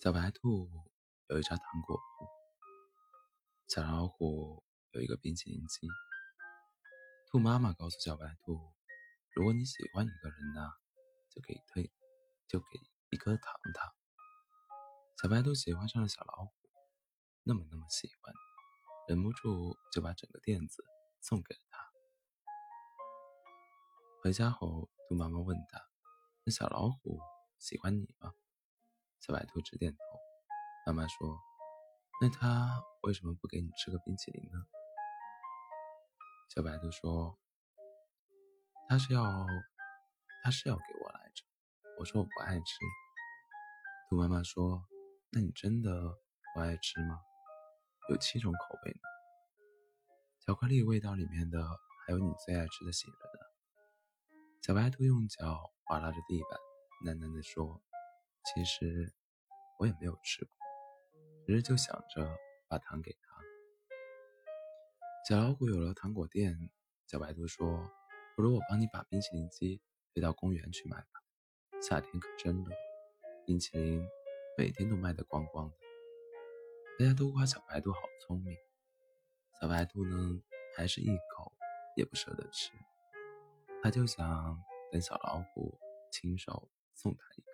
小白兔有一家糖果铺，小老虎有一个冰淇淋机。兔妈妈告诉小白兔：“如果你喜欢一个人呢，就给推，就给一颗糖糖。”小白兔喜欢上了小老虎，那么那么喜欢，忍不住就把整个垫子送给了他。回家后，兔妈妈问他：“那小老虎喜欢你吗？”小白兔直点头。妈妈说：“那他为什么不给你吃个冰淇淋呢？”小白兔说：“他是要，他是要给我来着。”我说：“我不爱吃。”兔妈妈说：“那你真的不爱吃吗？有七种口味呢。巧克力味道里面的还有你最爱吃的杏仁呢。”小白兔用脚划拉着地板，喃喃地说：“其实我也没有吃过，只是就想着把糖给他。”小老虎有了糖果店，小白兔说：“不如我帮你把冰淇淋机推到公园去卖吧，夏天可真热，冰淇淋每天都卖得光光的。”大家都夸小白兔好聪明，小白兔呢，还是一口也不舍得吃。他就想等小老虎亲手送他一。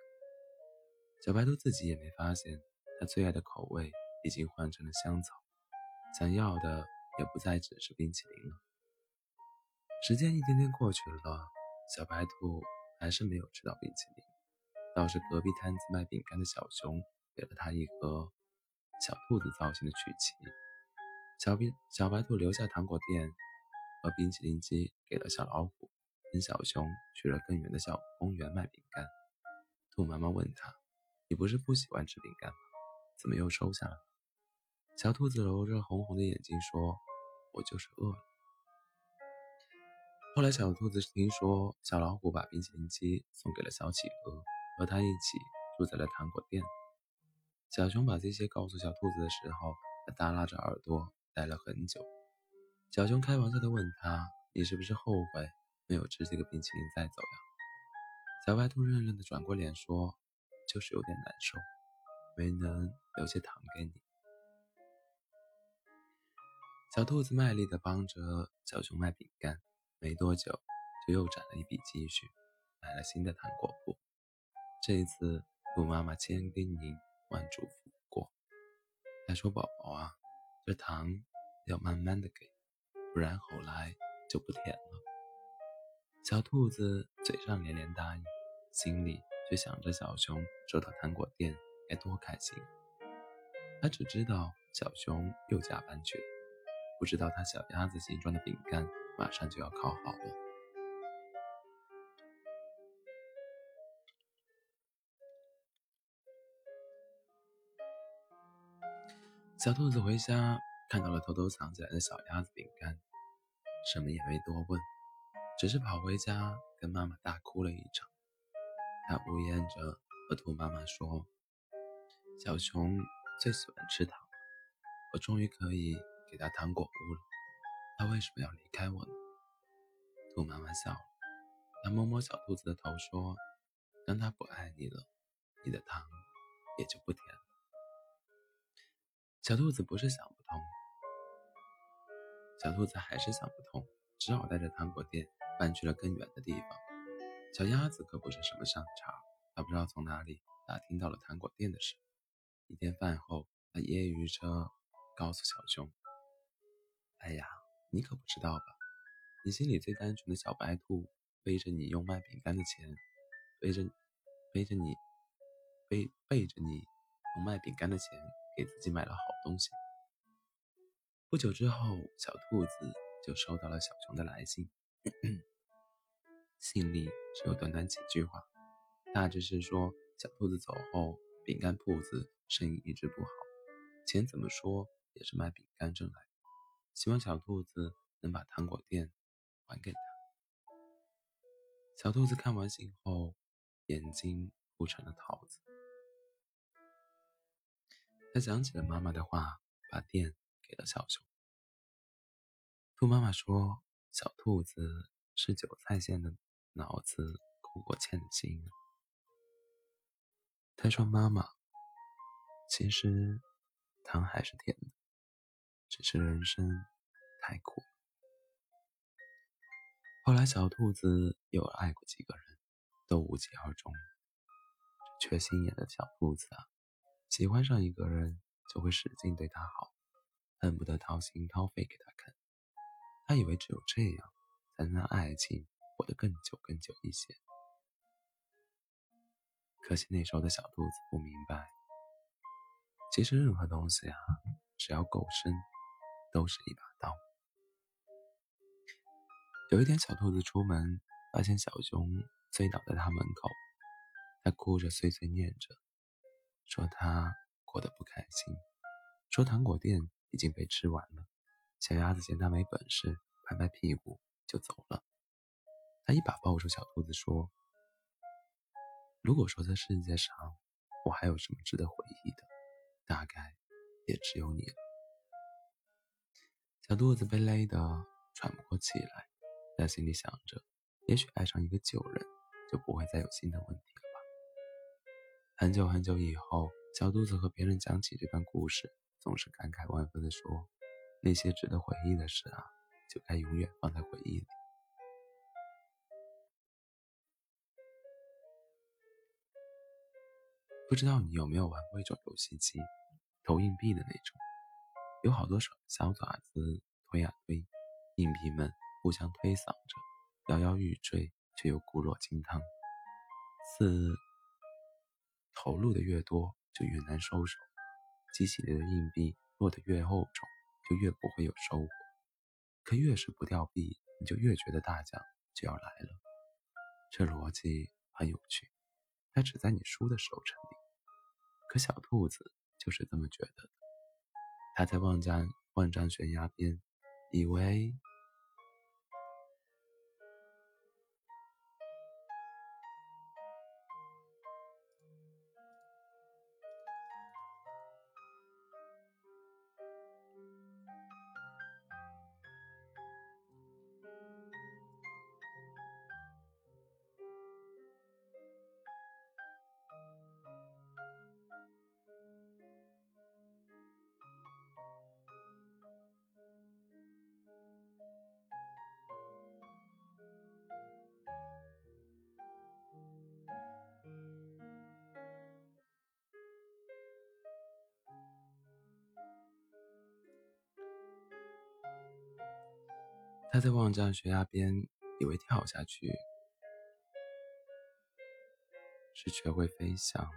小白兔自己也没发现，它最爱的口味已经换成了香草，想要的也不再只是冰淇淋了。时间一天天过去了，小白兔还是没有吃到冰淇淋，倒是隔壁摊子卖饼干的小熊给了他一盒小兔子造型的曲奇。小冰小白兔留下糖果店和冰淇淋机，给了小老虎。跟小熊去了更远的小公园卖饼干。兔妈妈问他：“你不是不喜欢吃饼干吗？怎么又收下了？”小兔子揉着红红的眼睛说：“我就是饿了。”后来，小兔子听说小老虎把冰淇淋机送给了小企鹅，和他一起住在了糖果店。小熊把这些告诉小兔子的时候，它耷拉着耳朵待了很久。小熊开玩笑地问他：“你是不是后悔？”没有吃这个冰淇淋再走呀，小白兔认认的转过脸说：“就是有点难受，没能留些糖给你。”小兔子卖力的帮着小熊卖饼干，没多久就又攒了一笔积蓄，买了新的糖果铺。这一次，兔妈妈千叮咛万嘱咐过，她说：“宝宝啊，这糖要慢慢的给，不然后来就不甜了。”小兔子嘴上连连答应，心里却想着小熊收到糖果店该多开心。他只知道小熊又加班去了，不知道他小鸭子形状的饼干马上就要烤好了。小兔子回家看到了偷偷藏起来的小鸭子饼干，什么也没多问。只是跑回家跟妈妈大哭了一场。他呜咽着和兔妈妈说：“小熊最喜欢吃糖，我终于可以给他糖果屋了。他为什么要离开我呢？”兔妈妈笑了，她摸摸小兔子的头说：“当他不爱你了，你的糖也就不甜了。”小兔子不是想不通，小兔子还是想不通，只好带着糖果店。搬去了更远的地方。小鸭子可不是什么善茬，它不知道从哪里打听到了糖果店的事。一天饭后，它揶揄着告诉小熊：“哎呀，你可不知道吧？你心里最单纯的小白兔，背着你用卖饼干的钱，背着背着你背背着你用卖饼干的钱给自己买了好东西。”不久之后，小兔子就收到了小熊的来信。信里只有短短几句话，大致是说小兔子走后，饼干铺子生意一直不好，钱怎么说也是卖饼干挣来的，希望小兔子能把糖果店还给他。小兔子看完信后，眼睛哭成了桃子。他想起了妈妈的话，把店给了小熊。兔妈妈说。小兔子是韭菜馅的脑子，哭过欠的心。他说：“妈妈，其实糖还是甜的，只是人生太苦。后来，小兔子又爱过几个人，都无疾而终。缺心眼的小兔子啊，喜欢上一个人就会使劲对他好，恨不得掏心掏肺给他看。他以为只有这样，才能让爱情活得更久更久一些。可惜那时候的小兔子不明白，其实任何东西啊，只要够深，都是一把刀。有一天，小兔子出门，发现小熊醉倒在他门口，他哭着碎碎念着，说他过得不开心，说糖果店已经被吃完了。小鸭子见他没本事，拍拍屁股就走了。他一把抱住小兔子，说。如果说这世界上我还有什么值得回忆的，大概也只有你了。小兔子被勒得喘不过气来，在心里想着，也许爱上一个旧人，就不会再有新的问题了吧。很久很久以后，小兔子和别人讲起这段故事，总是感慨万分地说：“那些值得回忆的事啊，就该永远放在回忆里。”不知道你有没有玩过一种游戏机，投硬币的那种，有好多小小爪子推啊推，硬币们互相推搡着，摇摇欲坠，却又固若金汤。四投入的越多，就越难收手；机器里的硬币落得越厚重，就越不会有收获。可越是不掉币，你就越觉得大奖就要来了。这逻辑很有趣。它只在你输的时候成立，可小兔子就是这么觉得的。它在万丈万丈悬崖边，以为。他在望丈悬崖边，以为跳下去是学会飞翔，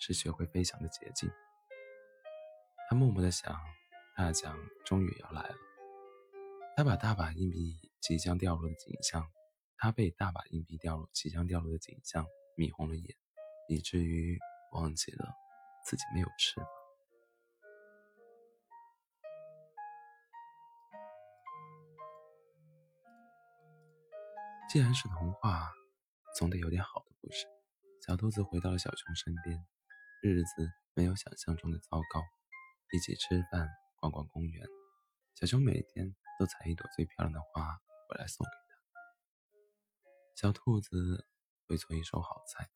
是学会飞翔的捷径。他默默的想，大奖终于要来了。他把大把硬币即将掉落的景象，他被大把硬币掉落即将掉落的景象迷红了眼，以至于忘记了自己没有翅膀。既然是童话，总得有点好的故事。小兔子回到了小熊身边，日子没有想象中的糟糕。一起吃饭，逛逛公园。小熊每天都采一朵最漂亮的花回来送给他。小兔子会做一手好菜。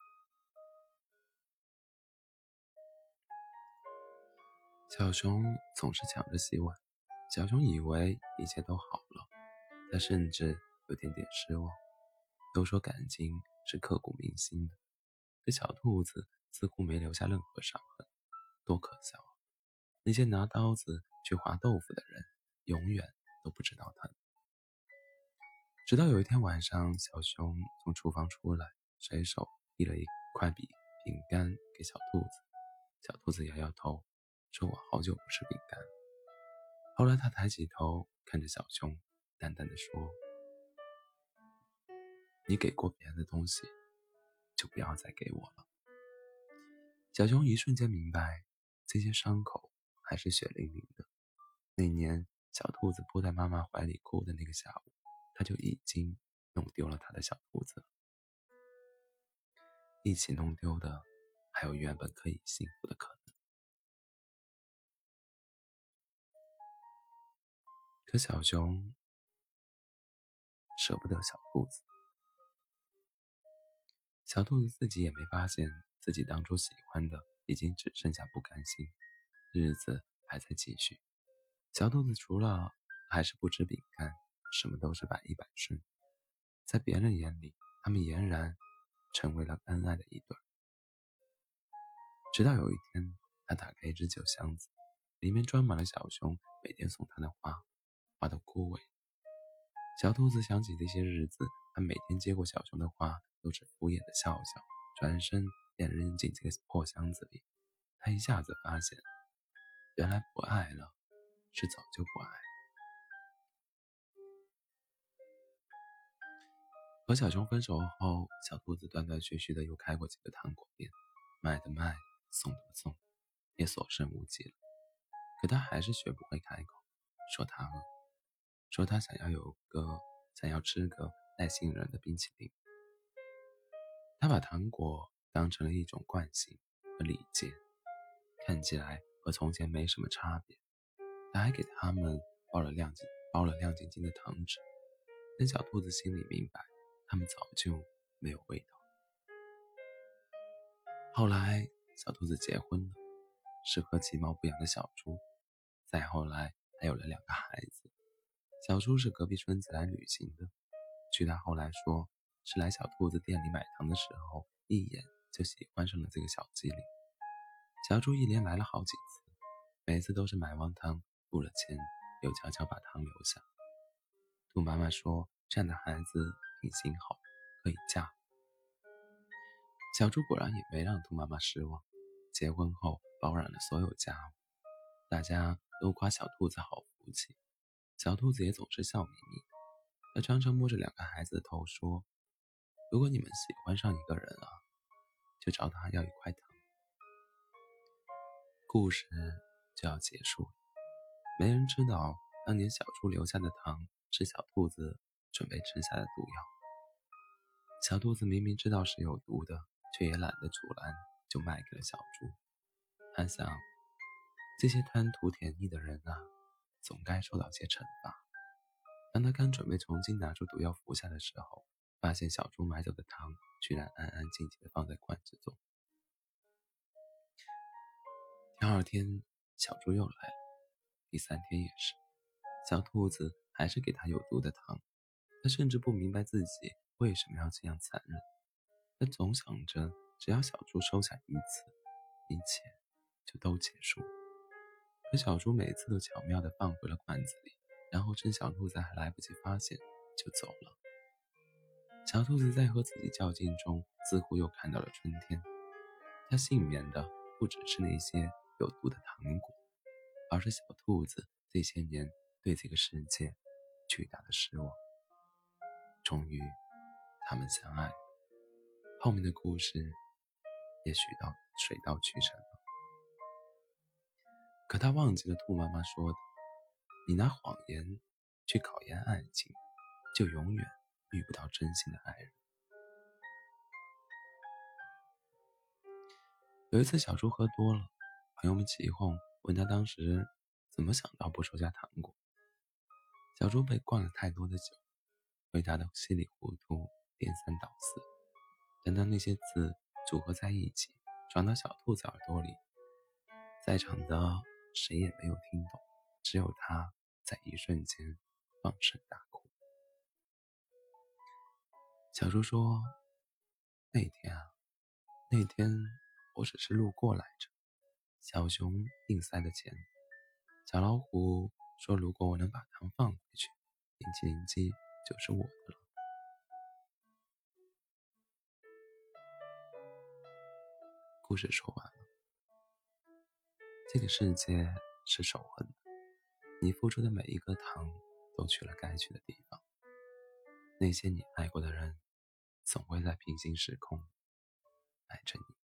小熊总是抢着洗碗。小熊以为一切都好了，他甚至有点点失望。都说感情是刻骨铭心的，可小兔子似乎没留下任何伤痕，多可笑啊！那些拿刀子去划豆腐的人，永远都不知道疼。直到有一天晚上，小熊从厨房出来，随手递了一块饼饼干给小兔子。小兔子摇摇头，说：“我好久不吃饼干。”后来，他抬起头看着小熊，淡淡的说。你给过别人的东西，就不要再给我了。小熊一瞬间明白，这些伤口还是血淋淋的。那年，小兔子扑在妈妈怀里哭的那个下午，他就已经弄丢了他的小兔子。一起弄丢的，还有原本可以幸福的可能。可小熊舍不得小兔子。小兔子自己也没发现自己当初喜欢的已经只剩下不甘心，日子还在继续。小兔子除了还是不吃饼干，什么都是百依百顺。在别人眼里，他们俨然成为了恩爱的一对。直到有一天，他打开一只酒箱子，里面装满了小熊每天送他的花，花都枯萎。小兔子想起这些日子，他每天接过小熊的花，都是敷衍的笑笑，转身便扔进这个破箱子里。他一下子发现，原来不爱了，是早就不爱。和小熊分手后，小兔子断断续续的又开过几个糖果店，卖的卖，送的送，也所剩无几了。可他还是学不会开口，说他饿。说他想要有个想要吃个带杏仁的冰淇淋。他把糖果当成了一种惯性和礼节，看起来和从前没什么差别。他还给他们包了亮晶包了亮晶晶的糖纸，但小兔子心里明白，他们早就没有味道。后来，小兔子结婚了，是和其貌不扬的小猪。再后来，还有了两个孩子。小猪是隔壁村子来旅行的，据他后来说，是来小兔子店里买糖的时候，一眼就喜欢上了这个小机灵。小猪一连来了好几次，每次都是买完糖付了钱，又悄悄把糖留下。兔妈妈说，这样的孩子品行好，可以嫁。小猪果然也没让兔妈妈失望，结婚后包揽了所有家务，大家都夸小兔子好福气。小兔子也总是笑眯眯，他常常摸着两个孩子的头说：“如果你们喜欢上一个人啊，就找他要一块糖。”故事就要结束了，没人知道当年小猪留下的糖是小兔子准备吃下的毒药。小兔子明明知道是有毒的，却也懒得阻拦，就卖给了小猪。他想，这些贪图甜腻的人啊。总该受到些惩罚。当他刚准备重新拿出毒药服下的时候，发现小猪买走的糖居然安安静静的放在罐子中。第二天，小猪又来了，第三天也是，小兔子还是给他有毒的糖。他甚至不明白自己为什么要这样残忍。他总想着，只要小猪收下一次，一切就都结束。可小猪每次都巧妙地放回了罐子里，然后趁小兔子还来不及发现，就走了。小兔子在和自己较劲中，似乎又看到了春天。它幸免的不只是那些有毒的糖果，而是小兔子这些年对这个世界巨大的失望。终于，他们相爱。后面的故事也许到水到渠成了。可他忘记了兔妈妈说的：“你拿谎言去考验爱情，就永远遇不到真心的爱人。”有一次，小猪喝多了，朋友们起哄，问他当时怎么想到不收下糖果。小猪被灌了太多的酒，回答的稀里糊涂，颠三倒四。等到那些字组合在一起，传到小兔子耳朵里，在场的。谁也没有听懂，只有他在一瞬间放声大哭。小猪说：“那天啊，那天我只是路过来着。”小熊硬塞的钱。小老虎说：“如果我能把糖放回去，冰淇淋机就是我的了。”故事说完了。这个世界是守恒的，你付出的每一颗糖都去了该去的地方。那些你爱过的人，总会在平行时空爱着你。